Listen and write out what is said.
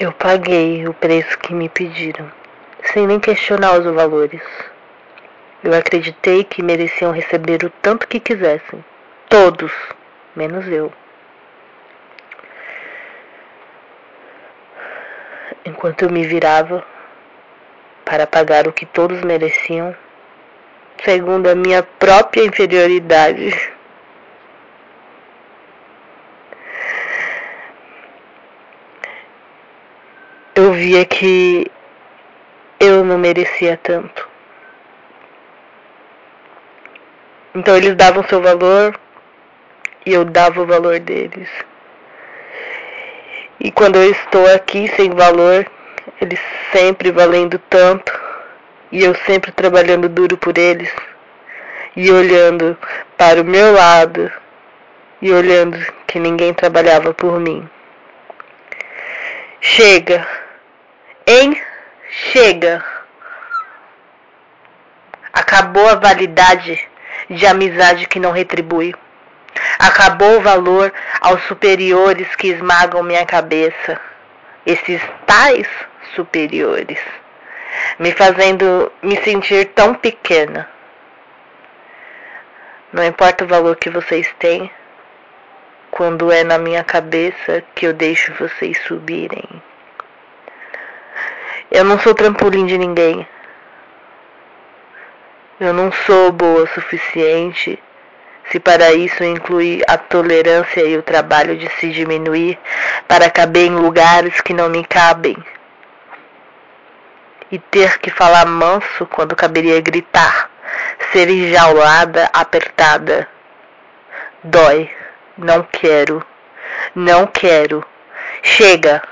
Eu paguei o preço que me pediram, sem nem questionar os valores. Eu acreditei que mereciam receber o tanto que quisessem. Todos, menos eu. Enquanto eu me virava para pagar o que todos mereciam, segundo a minha própria inferioridade. via que eu não merecia tanto. Então eles davam seu valor e eu dava o valor deles. E quando eu estou aqui sem valor, eles sempre valendo tanto e eu sempre trabalhando duro por eles e olhando para o meu lado e olhando que ninguém trabalhava por mim. Chega? Chega. Acabou a validade de amizade que não retribui. Acabou o valor aos superiores que esmagam minha cabeça. Esses tais superiores me fazendo me sentir tão pequena. Não importa o valor que vocês têm, quando é na minha cabeça que eu deixo vocês subirem. Eu não sou trampolim de ninguém. Eu não sou boa o suficiente se para isso inclui a tolerância e o trabalho de se diminuir para caber em lugares que não me cabem e ter que falar manso quando caberia gritar, ser enjaulada, apertada. Dói. Não quero. Não quero. Chega.